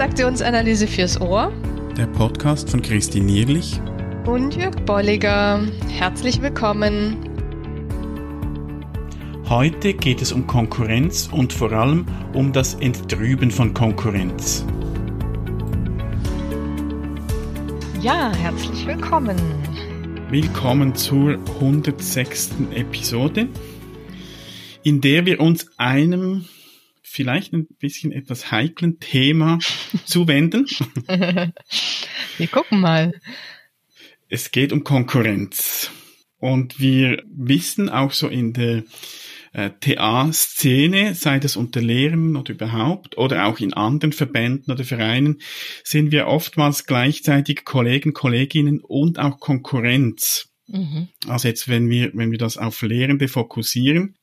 Transaktionsanalyse fürs Ohr. Der Podcast von Christine Nierlich und Jörg Bolliger. Herzlich willkommen. Heute geht es um Konkurrenz und vor allem um das Enttrüben von Konkurrenz. Ja, herzlich willkommen. Willkommen zur 106. Episode, in der wir uns einem vielleicht ein bisschen etwas heiklen Thema zuwenden. wir gucken mal. Es geht um Konkurrenz. Und wir wissen auch so in der äh, TA-Szene, sei das unter Lehrern oder überhaupt, oder auch in anderen Verbänden oder Vereinen, sind wir oftmals gleichzeitig Kollegen, Kolleginnen und auch Konkurrenz. Mhm. Also jetzt, wenn wir, wenn wir das auf Lehrende fokussieren,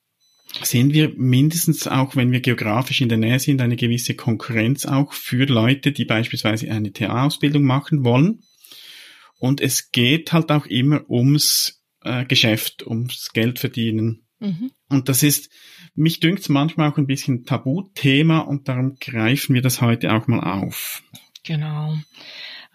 sehen wir mindestens auch, wenn wir geografisch in der Nähe sind, eine gewisse Konkurrenz auch für Leute, die beispielsweise eine TA-Ausbildung machen wollen. Und es geht halt auch immer ums äh, Geschäft, ums Geld verdienen. Mhm. Und das ist, mich dünkt manchmal auch ein bisschen Tabuthema und darum greifen wir das heute auch mal auf. Genau.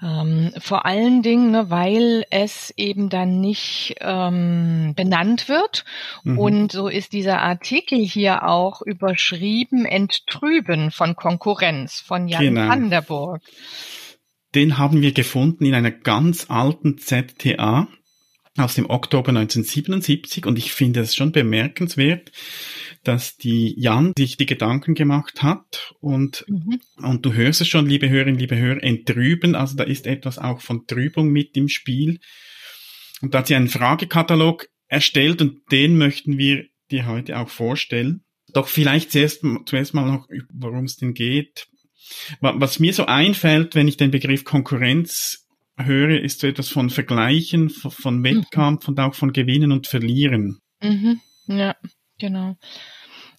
Ähm, vor allen Dingen, ne, weil es eben dann nicht ähm, benannt wird. Mhm. Und so ist dieser Artikel hier auch überschrieben, Enttrüben von Konkurrenz von Jan genau. van der Burg. Den haben wir gefunden in einer ganz alten ZTA aus dem Oktober 1977 und ich finde es schon bemerkenswert, dass die Jan sich die Gedanken gemacht hat und, mhm. und du hörst es schon, liebe Hörerinnen, liebe Hörer, entrüben, also da ist etwas auch von Trübung mit im Spiel. Und da hat sie einen Fragekatalog erstellt und den möchten wir dir heute auch vorstellen. Doch vielleicht zuerst, zuerst mal noch, worum es denn geht. Was mir so einfällt, wenn ich den Begriff Konkurrenz höre, ist so etwas von Vergleichen, von mhm. Wettkampf und auch von Gewinnen und Verlieren. Mhm. Ja, genau.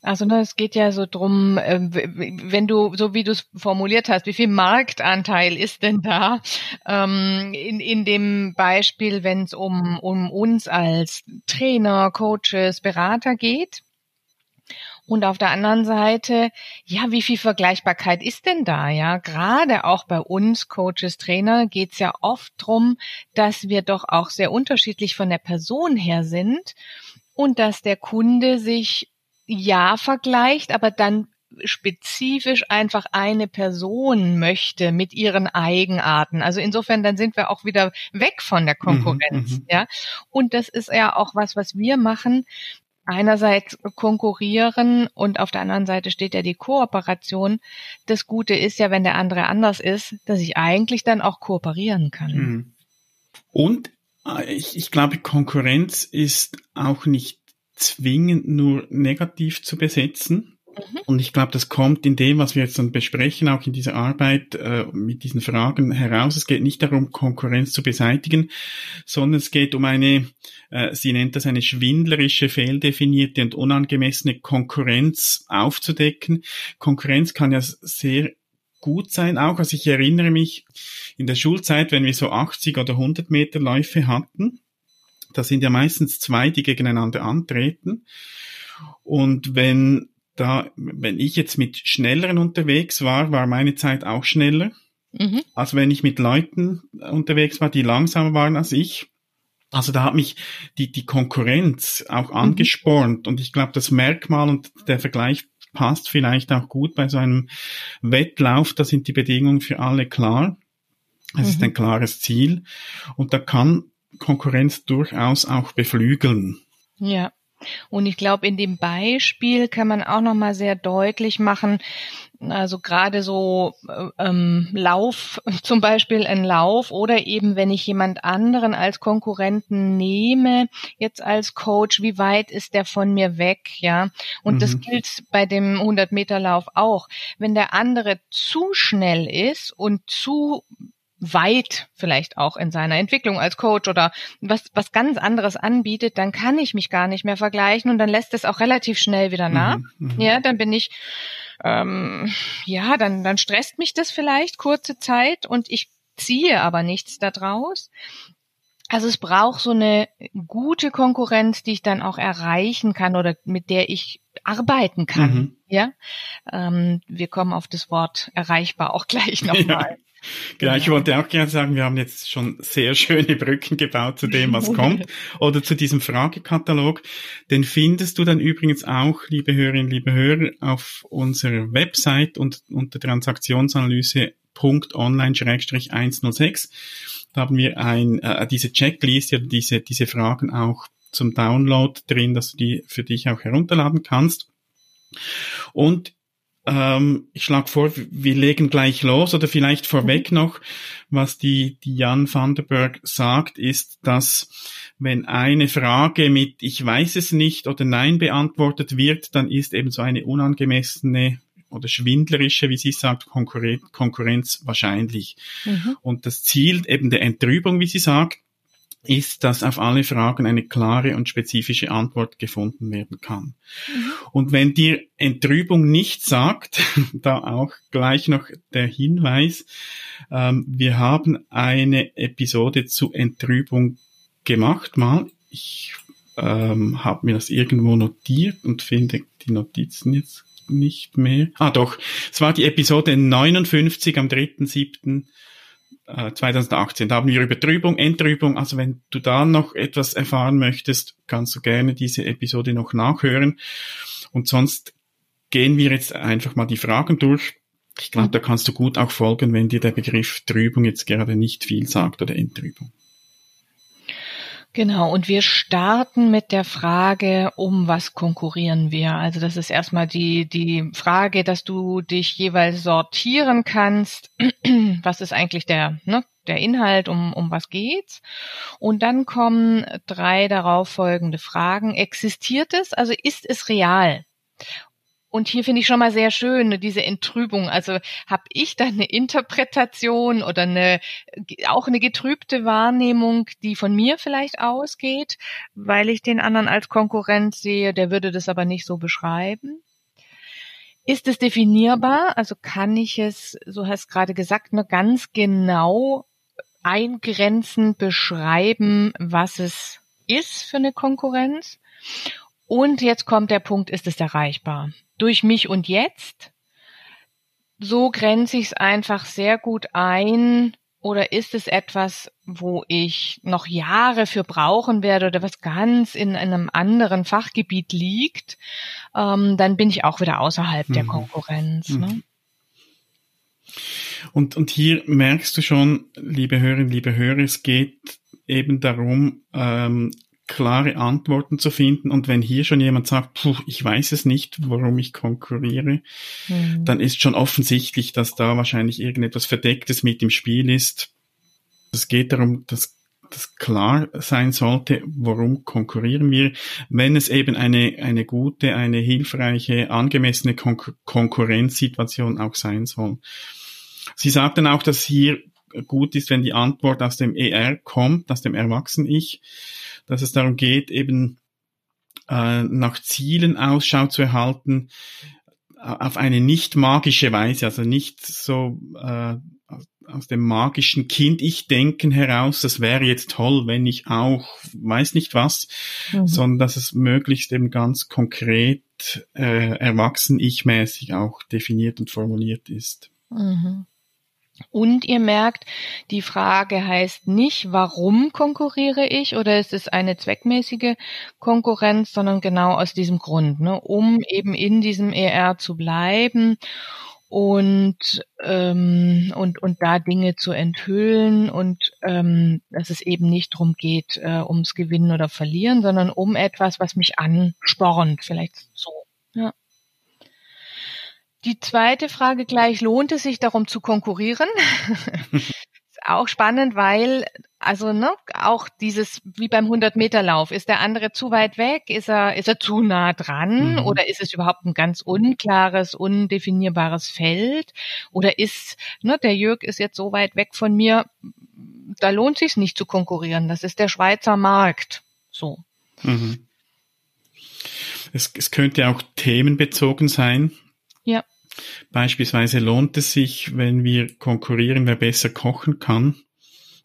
Also ne, es geht ja so drum, äh, wenn du, so wie du es formuliert hast, wie viel Marktanteil ist denn da ähm, in, in dem Beispiel, wenn es um, um uns als Trainer, Coaches, Berater geht? Und auf der anderen Seite, ja, wie viel Vergleichbarkeit ist denn da? Ja, gerade auch bei uns Coaches, Trainer geht es ja oft drum, dass wir doch auch sehr unterschiedlich von der Person her sind und dass der Kunde sich ja vergleicht, aber dann spezifisch einfach eine Person möchte mit ihren Eigenarten. Also insofern, dann sind wir auch wieder weg von der mhm, Konkurrenz, mhm, ja. Und das ist ja auch was, was wir machen. Einerseits konkurrieren und auf der anderen Seite steht ja die Kooperation. Das Gute ist ja, wenn der andere anders ist, dass ich eigentlich dann auch kooperieren kann. Mhm. Und äh, ich, ich glaube, Konkurrenz ist auch nicht zwingend nur negativ zu besetzen. Mhm. Und ich glaube, das kommt in dem, was wir jetzt dann besprechen, auch in dieser Arbeit äh, mit diesen Fragen heraus. Es geht nicht darum, Konkurrenz zu beseitigen, sondern es geht um eine, äh, sie nennt das eine schwindlerische, fehldefinierte und unangemessene Konkurrenz aufzudecken. Konkurrenz kann ja sehr gut sein auch. Also ich erinnere mich in der Schulzeit, wenn wir so 80 oder 100 Meter Läufe hatten, das sind ja meistens zwei, die gegeneinander antreten. Und wenn da, wenn ich jetzt mit Schnelleren unterwegs war, war meine Zeit auch schneller. Mhm. Also wenn ich mit Leuten unterwegs war, die langsamer waren als ich. Also da hat mich die, die Konkurrenz auch mhm. angespornt. Und ich glaube, das Merkmal und der Vergleich passt vielleicht auch gut bei so einem Wettlauf. Da sind die Bedingungen für alle klar. Es mhm. ist ein klares Ziel. Und da kann Konkurrenz durchaus auch beflügeln. Ja. Und ich glaube, in dem Beispiel kann man auch noch mal sehr deutlich machen, also gerade so äh, ähm, Lauf, zum Beispiel ein Lauf oder eben wenn ich jemand anderen als Konkurrenten nehme, jetzt als Coach, wie weit ist der von mir weg, ja? Und mhm. das gilt bei dem 100 Meter Lauf auch. Wenn der andere zu schnell ist und zu weit vielleicht auch in seiner Entwicklung als Coach oder was, was ganz anderes anbietet, dann kann ich mich gar nicht mehr vergleichen und dann lässt es auch relativ schnell wieder nach. Mhm, mhm. ja, dann bin ich, ähm, ja, dann, dann stresst mich das vielleicht kurze Zeit und ich ziehe aber nichts daraus. Also es braucht so eine gute Konkurrenz, die ich dann auch erreichen kann oder mit der ich arbeiten kann. Mhm. Ja, ähm, wir kommen auf das Wort erreichbar auch gleich nochmal. Ja. Genau, ich wollte auch gerne sagen, wir haben jetzt schon sehr schöne Brücken gebaut zu dem, was kommt, oder zu diesem Fragekatalog. Den findest du dann übrigens auch, liebe Hörerinnen, liebe Hörer, auf unserer Website und unter Transaktionanalyse.online-106. Da haben wir ein, äh, diese Checkliste, diese, diese Fragen auch zum Download drin, dass du die für dich auch herunterladen kannst. Und ähm, ich schlage vor, wir legen gleich los oder vielleicht vorweg mhm. noch, was die, die Jan van der Berg sagt, ist, dass wenn eine Frage mit Ich weiß es nicht oder Nein beantwortet wird, dann ist eben so eine unangemessene oder schwindlerische, wie sie sagt, Konkurrenz wahrscheinlich. Mhm. Und das Ziel eben der Entrübung, wie sie sagt, ist, dass auf alle Fragen eine klare und spezifische Antwort gefunden werden kann. Mhm. Und wenn dir Entrübung nicht sagt, da auch gleich noch der Hinweis, ähm, wir haben eine Episode zu Entrübung gemacht mal. Ich ähm, habe mir das irgendwo notiert und finde die Notizen jetzt nicht mehr. Ah doch, es war die Episode 59 am 3.7. 2018. Äh, da haben wir über Trübung, Enttrübung. Also wenn du da noch etwas erfahren möchtest, kannst du gerne diese Episode noch nachhören. Und sonst gehen wir jetzt einfach mal die Fragen durch. Ich glaube, da kannst du gut auch folgen, wenn dir der Begriff Trübung jetzt gerade nicht viel sagt oder Enttrübung. Genau, und wir starten mit der Frage, um was konkurrieren wir? Also das ist erstmal die, die Frage, dass du dich jeweils sortieren kannst. Was ist eigentlich der, ne, der Inhalt, um, um was geht's? Und dann kommen drei darauf folgende Fragen. Existiert es? Also ist es real? Und hier finde ich schon mal sehr schön diese Entrübung. Also habe ich da eine Interpretation oder eine auch eine getrübte Wahrnehmung, die von mir vielleicht ausgeht, weil ich den anderen als Konkurrent sehe, der würde das aber nicht so beschreiben. Ist es definierbar? Also kann ich es, so hast gerade gesagt, nur ganz genau eingrenzen, beschreiben, was es ist für eine Konkurrenz? Und jetzt kommt der Punkt, ist es erreichbar? Durch mich und jetzt? So grenze ich es einfach sehr gut ein. Oder ist es etwas, wo ich noch Jahre für brauchen werde oder was ganz in einem anderen Fachgebiet liegt? Ähm, dann bin ich auch wieder außerhalb mhm. der Konkurrenz. Ne? Mhm. Und, und hier merkst du schon, liebe Hörerinnen, liebe Hörer, es geht eben darum, ähm, klare Antworten zu finden. Und wenn hier schon jemand sagt, puh, ich weiß es nicht, warum ich konkurriere, mhm. dann ist schon offensichtlich, dass da wahrscheinlich irgendetwas Verdecktes mit im Spiel ist. Es geht darum, dass das klar sein sollte, warum konkurrieren wir, wenn es eben eine, eine gute, eine hilfreiche, angemessene Kon Konkurrenzsituation auch sein soll. Sie sagten auch, dass hier gut ist, wenn die Antwort aus dem ER kommt, aus dem Erwachsenen-Ich dass es darum geht, eben äh, nach Zielen Ausschau zu erhalten, auf eine nicht magische Weise, also nicht so äh, aus dem magischen Kind-Ich-Denken heraus, das wäre jetzt toll, wenn ich auch weiß nicht was, mhm. sondern dass es möglichst eben ganz konkret äh, erwachsen-ich-mäßig auch definiert und formuliert ist. Mhm. Und ihr merkt, die Frage heißt nicht, warum konkurriere ich oder ist es eine zweckmäßige Konkurrenz, sondern genau aus diesem Grund, ne, um eben in diesem ER zu bleiben und ähm, und und da Dinge zu enthüllen und ähm, dass es eben nicht darum geht, äh, ums Gewinnen oder Verlieren, sondern um etwas, was mich anspornt, vielleicht so. Die zweite Frage gleich, lohnt es sich darum zu konkurrieren? auch spannend, weil also ne, auch dieses wie beim 100 Meter Lauf ist der andere zu weit weg, ist er ist er zu nah dran mhm. oder ist es überhaupt ein ganz unklares, undefinierbares Feld oder ist ne, der Jörg ist jetzt so weit weg von mir, da lohnt sich nicht zu konkurrieren. Das ist der Schweizer Markt. So. Mhm. Es, es könnte auch themenbezogen sein. Ja. Beispielsweise lohnt es sich, wenn wir konkurrieren, wer besser kochen kann,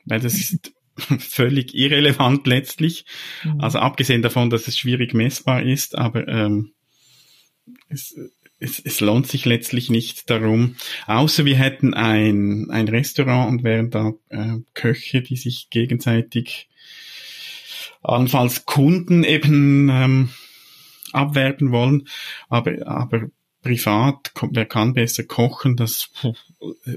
weil das ist völlig irrelevant letztlich. Mhm. Also abgesehen davon, dass es schwierig messbar ist, aber ähm, es, es, es lohnt sich letztlich nicht darum, außer wir hätten ein, ein Restaurant und wären da äh, Köche, die sich gegenseitig allenfalls Kunden eben ähm, abwerten wollen, aber, aber privat, wer kann besser kochen, das,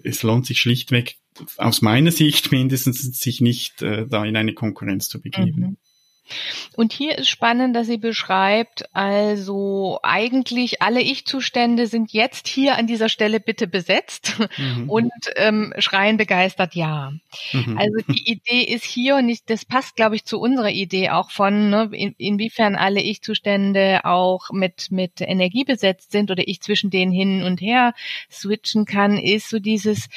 es lohnt sich schlichtweg aus meiner Sicht mindestens sich nicht äh, da in eine Konkurrenz zu begeben. Mhm. Und hier ist spannend, dass sie beschreibt, also eigentlich alle Ich-Zustände sind jetzt hier an dieser Stelle bitte besetzt mhm. und ähm, schreien begeistert ja. Mhm. Also die Idee ist hier und ich, das passt, glaube ich, zu unserer Idee auch von, ne, in, inwiefern alle Ich-Zustände auch mit, mit Energie besetzt sind oder ich zwischen denen hin und her switchen kann, ist so dieses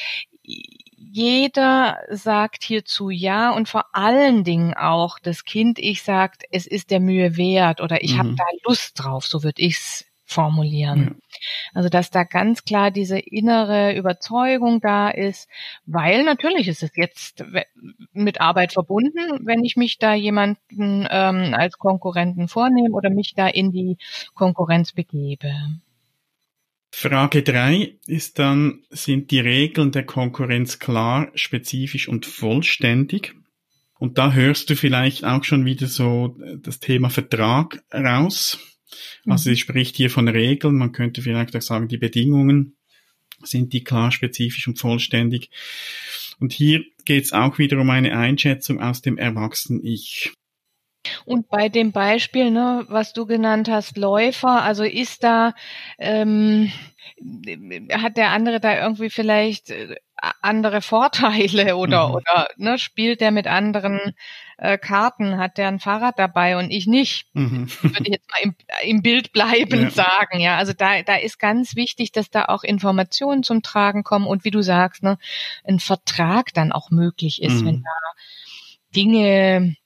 jeder sagt hierzu ja und vor allen Dingen auch das Kind ich sagt, es ist der Mühe wert oder ich mhm. habe da Lust drauf, so würde ich's formulieren. Ja. Also dass da ganz klar diese innere Überzeugung da ist, weil natürlich ist es jetzt mit Arbeit verbunden, wenn ich mich da jemanden ähm, als Konkurrenten vornehme oder mich da in die Konkurrenz begebe. Frage drei ist dann, sind die Regeln der Konkurrenz klar, spezifisch und vollständig? Und da hörst du vielleicht auch schon wieder so das Thema Vertrag raus. Also sie mhm. spricht hier von Regeln, man könnte vielleicht auch sagen, die Bedingungen sind die klar, spezifisch und vollständig. Und hier geht es auch wieder um eine Einschätzung aus dem Erwachsenen-Ich. Und bei dem Beispiel, ne, was du genannt hast, Läufer, also ist da, ähm, hat der andere da irgendwie vielleicht äh, andere Vorteile oder mhm. oder ne, spielt der mit anderen äh, Karten, hat der ein Fahrrad dabei und ich nicht, mhm. würde ich jetzt mal im, im Bild bleiben ja. sagen, ja. Also da da ist ganz wichtig, dass da auch Informationen zum Tragen kommen und wie du sagst, ne, ein Vertrag dann auch möglich ist, mhm. wenn da Dinge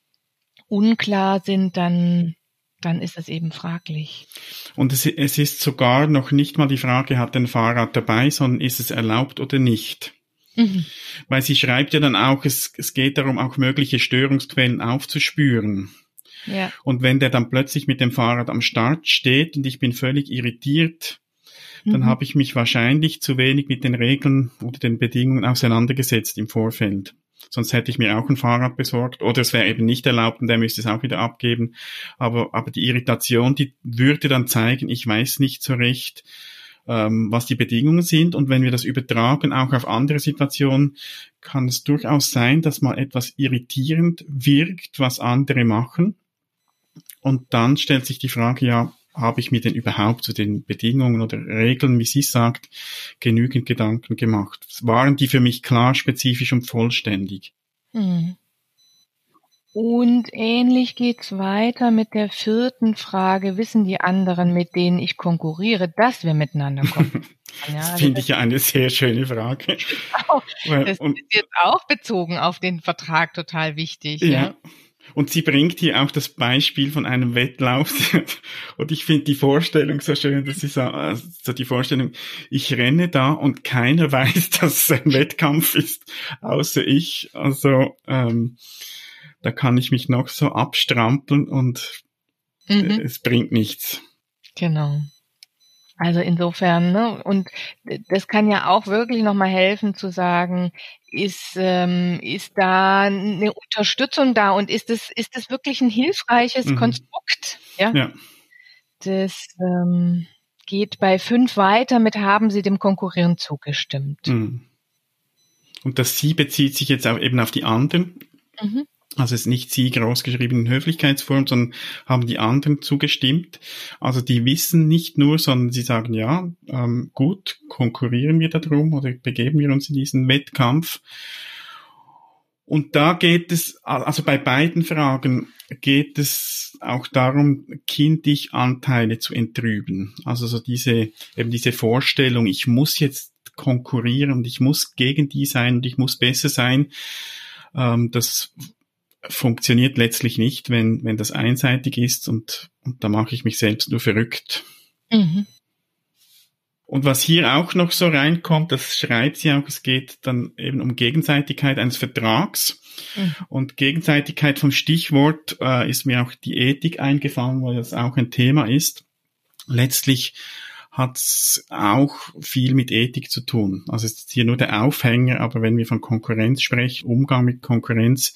unklar sind, dann dann ist es eben fraglich. Und es, es ist sogar noch nicht mal die Frage, hat ein Fahrrad dabei, sondern ist es erlaubt oder nicht? Mhm. Weil sie schreibt ja dann auch, es, es geht darum, auch mögliche Störungsquellen aufzuspüren. Ja. Und wenn der dann plötzlich mit dem Fahrrad am Start steht und ich bin völlig irritiert, dann mhm. habe ich mich wahrscheinlich zu wenig mit den Regeln oder den Bedingungen auseinandergesetzt im Vorfeld. Sonst hätte ich mir auch ein Fahrrad besorgt. Oder es wäre eben nicht erlaubt und der müsste es auch wieder abgeben. Aber, aber die Irritation, die würde dann zeigen, ich weiß nicht so recht, ähm, was die Bedingungen sind. Und wenn wir das übertragen, auch auf andere Situationen, kann es durchaus sein, dass mal etwas irritierend wirkt, was andere machen. Und dann stellt sich die Frage, ja, habe ich mir denn überhaupt zu den Bedingungen oder Regeln, wie sie sagt, genügend Gedanken gemacht? Waren die für mich klar, spezifisch und vollständig? Hm. Und ähnlich geht's weiter mit der vierten Frage. Wissen die anderen, mit denen ich konkurriere, dass wir miteinander kommen? Ja, das also finde ich ja eine sehr schöne Frage. Auch, das ist jetzt auch bezogen auf den Vertrag total wichtig. Ja. ja. Und sie bringt hier auch das Beispiel von einem Wettlauf. und ich finde die Vorstellung so schön, dass sie sagt, also die Vorstellung, ich renne da und keiner weiß, dass es ein Wettkampf ist, außer ich. Also ähm, da kann ich mich noch so abstrampeln und mhm. es bringt nichts. Genau. Also insofern, ne, und das kann ja auch wirklich nochmal helfen zu sagen, ist, ähm, ist da eine Unterstützung da und ist es, ist es wirklich ein hilfreiches mhm. Konstrukt? Ja. ja. Das ähm, geht bei fünf weiter mit haben Sie dem Konkurrieren zugestimmt. Mhm. Und das Sie bezieht sich jetzt auch eben auf die anderen. Mhm. Also es ist nicht sie großgeschrieben in Höflichkeitsform, sondern haben die anderen zugestimmt. Also die wissen nicht nur, sondern sie sagen, ja, ähm, gut, konkurrieren wir darum oder begeben wir uns in diesen Wettkampf. Und da geht es, also bei beiden Fragen geht es auch darum, kindlich Anteile zu entrüben. Also so diese, eben diese Vorstellung, ich muss jetzt konkurrieren und ich muss gegen die sein und ich muss besser sein. Ähm, das funktioniert letztlich nicht, wenn, wenn das einseitig ist und, und da mache ich mich selbst nur verrückt. Mhm. Und was hier auch noch so reinkommt, das schreibt sie auch, es geht dann eben um Gegenseitigkeit eines Vertrags. Mhm. Und Gegenseitigkeit vom Stichwort äh, ist mir auch die Ethik eingefallen, weil das auch ein Thema ist. Letztlich hat es auch viel mit Ethik zu tun. Also es ist hier nur der Aufhänger, aber wenn wir von Konkurrenz sprechen, Umgang mit Konkurrenz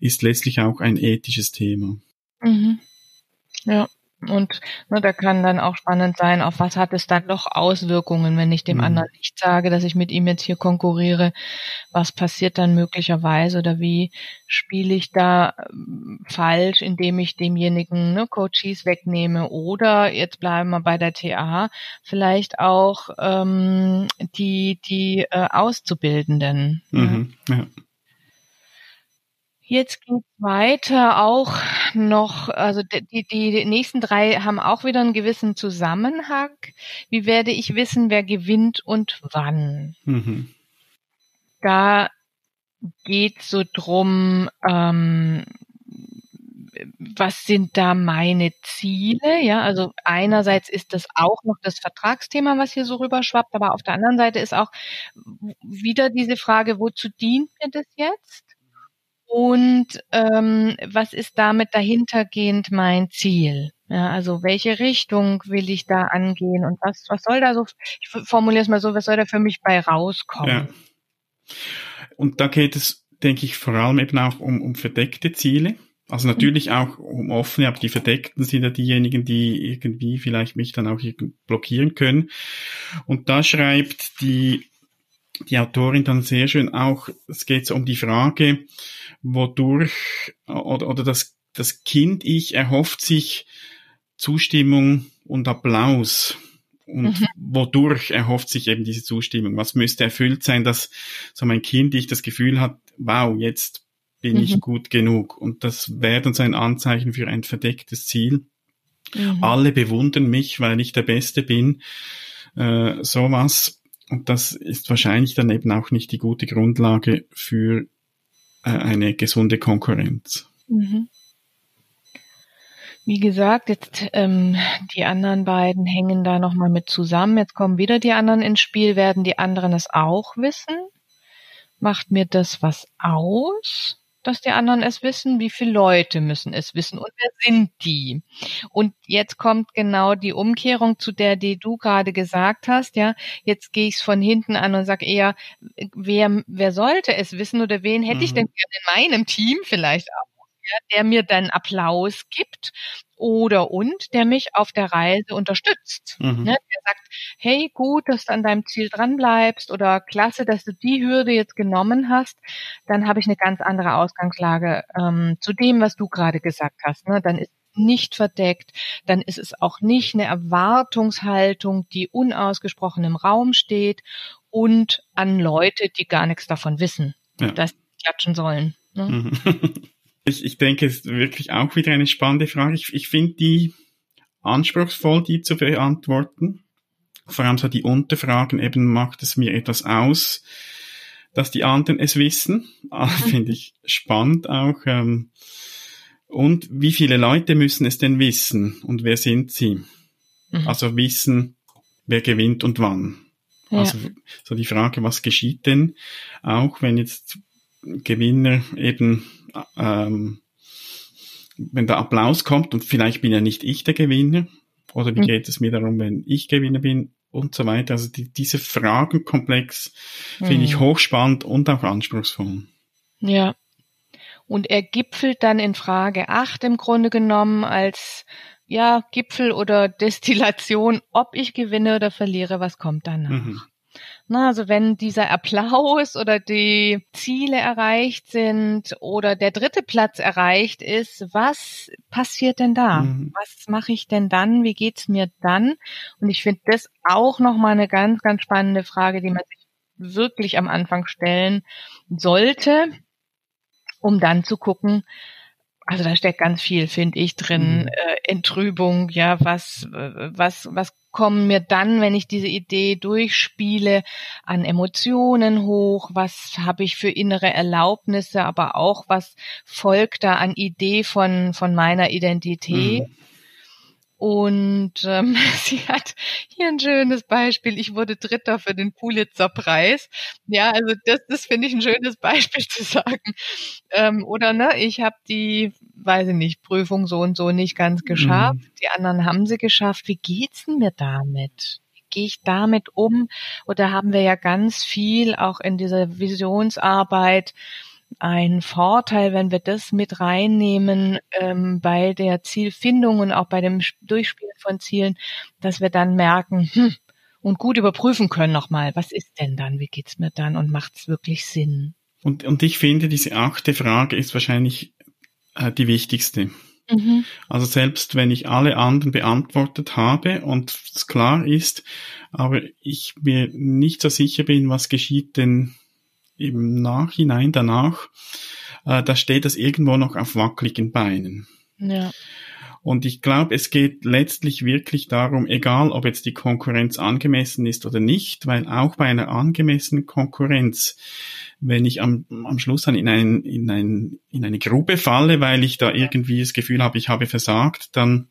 ist letztlich auch ein ethisches Thema. Mhm. Ja. Und ne, da kann dann auch spannend sein, auf was hat es dann noch Auswirkungen, wenn ich dem mhm. anderen nicht sage, dass ich mit ihm jetzt hier konkurriere. Was passiert dann möglicherweise oder wie spiele ich da ähm, falsch, indem ich demjenigen ne, Coaches wegnehme oder jetzt bleiben wir bei der TA, vielleicht auch ähm, die, die äh, Auszubildenden. Mhm. Ja. Jetzt geht's weiter auch noch, also die, die nächsten drei haben auch wieder einen gewissen Zusammenhang. Wie werde ich wissen, wer gewinnt und wann? Mhm. Da geht's so drum, ähm, was sind da meine Ziele? Ja, also einerseits ist das auch noch das Vertragsthema, was hier so rüberschwappt, aber auf der anderen Seite ist auch wieder diese Frage, wozu dient mir das jetzt? Und ähm, was ist damit dahintergehend mein Ziel? Ja, also welche Richtung will ich da angehen und was, was soll da so, ich formuliere es mal so, was soll da für mich bei rauskommen? Ja. Und da geht es, denke ich, vor allem eben auch um, um verdeckte Ziele. Also natürlich mhm. auch um offene, aber die verdeckten sind ja diejenigen, die irgendwie vielleicht mich dann auch blockieren können. Und da schreibt die, die Autorin dann sehr schön auch, es geht so um die Frage, wodurch oder, oder das, das Kind ich erhofft sich Zustimmung und Applaus. Und mhm. wodurch erhofft sich eben diese Zustimmung? Was müsste erfüllt sein, dass so mein Kind ich das Gefühl hat, wow, jetzt bin mhm. ich gut genug. Und das wäre dann so ein Anzeichen für ein verdecktes Ziel. Mhm. Alle bewundern mich, weil ich der Beste bin. Äh, sowas. Und das ist wahrscheinlich dann eben auch nicht die gute Grundlage für eine gesunde Konkurrenz. Mhm. Wie gesagt, jetzt ähm, die anderen beiden hängen da nochmal mit zusammen. Jetzt kommen wieder die anderen ins Spiel. Werden die anderen es auch wissen? Macht mir das was aus? Dass die anderen es wissen, wie viele Leute müssen es wissen und wer sind die? Und jetzt kommt genau die Umkehrung zu der, die du gerade gesagt hast, ja. Jetzt gehe ich es von hinten an und sage eher, wer, wer sollte es wissen oder wen hätte mhm. ich denn gerne in meinem Team vielleicht auch? Der mir dann Applaus gibt oder und der mich auf der Reise unterstützt. Mhm. Ne, der sagt, hey, gut, dass du an deinem Ziel dran bleibst oder klasse, dass du die Hürde jetzt genommen hast, dann habe ich eine ganz andere Ausgangslage ähm, zu dem, was du gerade gesagt hast. Ne? Dann ist nicht verdeckt, dann ist es auch nicht eine Erwartungshaltung, die unausgesprochen im Raum steht und an Leute, die gar nichts davon wissen, ja. dass sie klatschen sollen. Ne? Mhm. Ich, ich denke, es ist wirklich auch wieder eine spannende Frage. Ich, ich finde die anspruchsvoll, die zu beantworten. Vor allem so die Unterfragen eben macht es mir etwas aus, dass die anderen es wissen. Ah, finde ich spannend auch. Ähm, und wie viele Leute müssen es denn wissen und wer sind sie? Mhm. Also wissen, wer gewinnt und wann. Ja. Also so die Frage, was geschieht denn auch, wenn jetzt Gewinner eben ähm, wenn der Applaus kommt und vielleicht bin ja nicht ich der Gewinner oder wie mhm. geht es mir darum, wenn ich Gewinner bin und so weiter. Also die, diese Fragenkomplex mhm. finde ich mhm. hochspannend und auch anspruchsvoll. Ja. Und er gipfelt dann in Frage 8 im Grunde genommen als ja, Gipfel oder Destillation, ob ich gewinne oder verliere, was kommt danach. Mhm. Na, also wenn dieser Applaus oder die Ziele erreicht sind oder der dritte Platz erreicht ist, was passiert denn da? Mhm. Was mache ich denn dann? Wie geht's mir dann? Und ich finde das auch nochmal eine ganz, ganz spannende Frage, die man sich wirklich am Anfang stellen sollte, um dann zu gucken, also da steckt ganz viel, finde ich, drin. Mhm. Äh, Entrübung, ja, was, was, was kommen mir dann, wenn ich diese Idee durchspiele, an Emotionen hoch? Was habe ich für innere Erlaubnisse, aber auch was folgt da an Idee von, von meiner Identität? Mhm. Und ähm, sie hat hier ein schönes Beispiel. Ich wurde Dritter für den Pulitzer-Preis. Ja, also das, das finde ich ein schönes Beispiel zu sagen. Ähm, oder ne, ich habe die, weiß ich nicht, Prüfung so und so nicht ganz geschafft. Mhm. Die anderen haben sie geschafft. Wie geht's denn mir damit? gehe ich damit um? Oder haben wir ja ganz viel auch in dieser Visionsarbeit ein Vorteil, wenn wir das mit reinnehmen ähm, bei der Zielfindung und auch bei dem Durchspielen von Zielen, dass wir dann merken hm, und gut überprüfen können nochmal, was ist denn dann, wie geht's mir dann und macht es wirklich Sinn? Und, und ich finde, diese achte Frage ist wahrscheinlich äh, die wichtigste. Mhm. Also selbst wenn ich alle anderen beantwortet habe und es klar ist, aber ich mir nicht so sicher bin, was geschieht denn im Nachhinein danach, äh, da steht das irgendwo noch auf wackeligen Beinen. Ja. Und ich glaube, es geht letztlich wirklich darum, egal ob jetzt die Konkurrenz angemessen ist oder nicht, weil auch bei einer angemessenen Konkurrenz, wenn ich am, am Schluss dann in, ein, in, ein, in eine Grube falle, weil ich da irgendwie das Gefühl habe, ich habe versagt, dann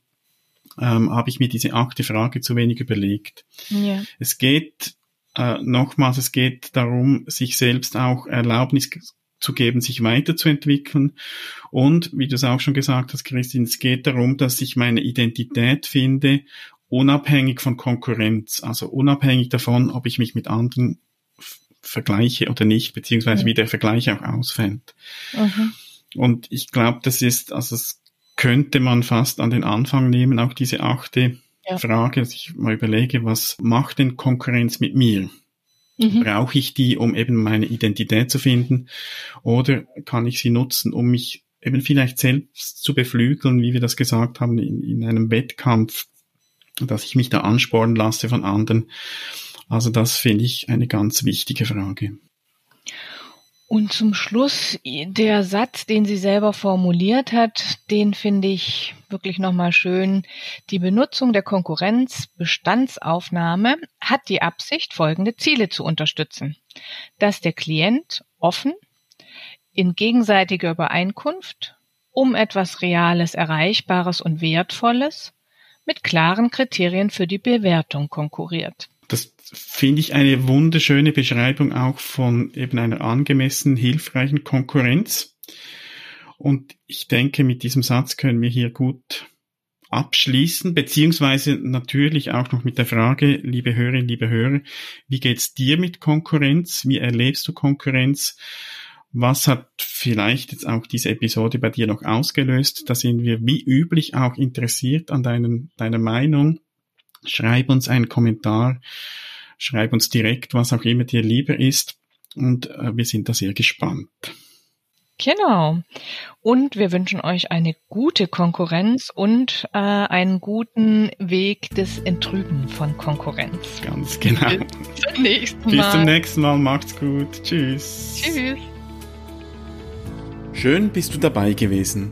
ähm, habe ich mir diese achte Frage zu wenig überlegt. Ja. Es geht äh, nochmals, es geht darum, sich selbst auch Erlaubnis zu geben, sich weiterzuentwickeln. Und, wie du es auch schon gesagt hast, Christine, es geht darum, dass ich meine Identität finde, unabhängig von Konkurrenz, also unabhängig davon, ob ich mich mit anderen vergleiche oder nicht, beziehungsweise mhm. wie der Vergleich auch ausfällt. Mhm. Und ich glaube, das ist, also es könnte man fast an den Anfang nehmen, auch diese achte ja. Frage, dass ich mal überlege, was macht denn Konkurrenz mit mir? Mhm. Brauche ich die, um eben meine Identität zu finden? Oder kann ich sie nutzen, um mich eben vielleicht selbst zu beflügeln, wie wir das gesagt haben, in, in einem Wettkampf, dass ich mich da anspornen lasse von anderen? Also das finde ich eine ganz wichtige Frage. Und zum Schluss der Satz, den sie selber formuliert hat, den finde ich wirklich nochmal schön. Die Benutzung der Konkurrenzbestandsaufnahme hat die Absicht, folgende Ziele zu unterstützen. Dass der Klient offen, in gegenseitiger Übereinkunft, um etwas Reales, Erreichbares und Wertvolles mit klaren Kriterien für die Bewertung konkurriert. Finde ich eine wunderschöne Beschreibung auch von eben einer angemessen hilfreichen Konkurrenz. Und ich denke, mit diesem Satz können wir hier gut abschließen, beziehungsweise natürlich auch noch mit der Frage, liebe Hörerinnen, liebe Hörer, wie geht's dir mit Konkurrenz? Wie erlebst du Konkurrenz? Was hat vielleicht jetzt auch diese Episode bei dir noch ausgelöst? Da sind wir wie üblich auch interessiert an deinen, deiner Meinung. Schreib uns einen Kommentar, schreib uns direkt, was auch immer dir lieber ist. Und äh, wir sind da sehr gespannt. Genau. Und wir wünschen euch eine gute Konkurrenz und äh, einen guten Weg des Entrüben von Konkurrenz. Ganz genau. Bis zum nächsten Mal. Bis zum nächsten Mal. Macht's gut. Tschüss. Tschüss. Schön bist du dabei gewesen.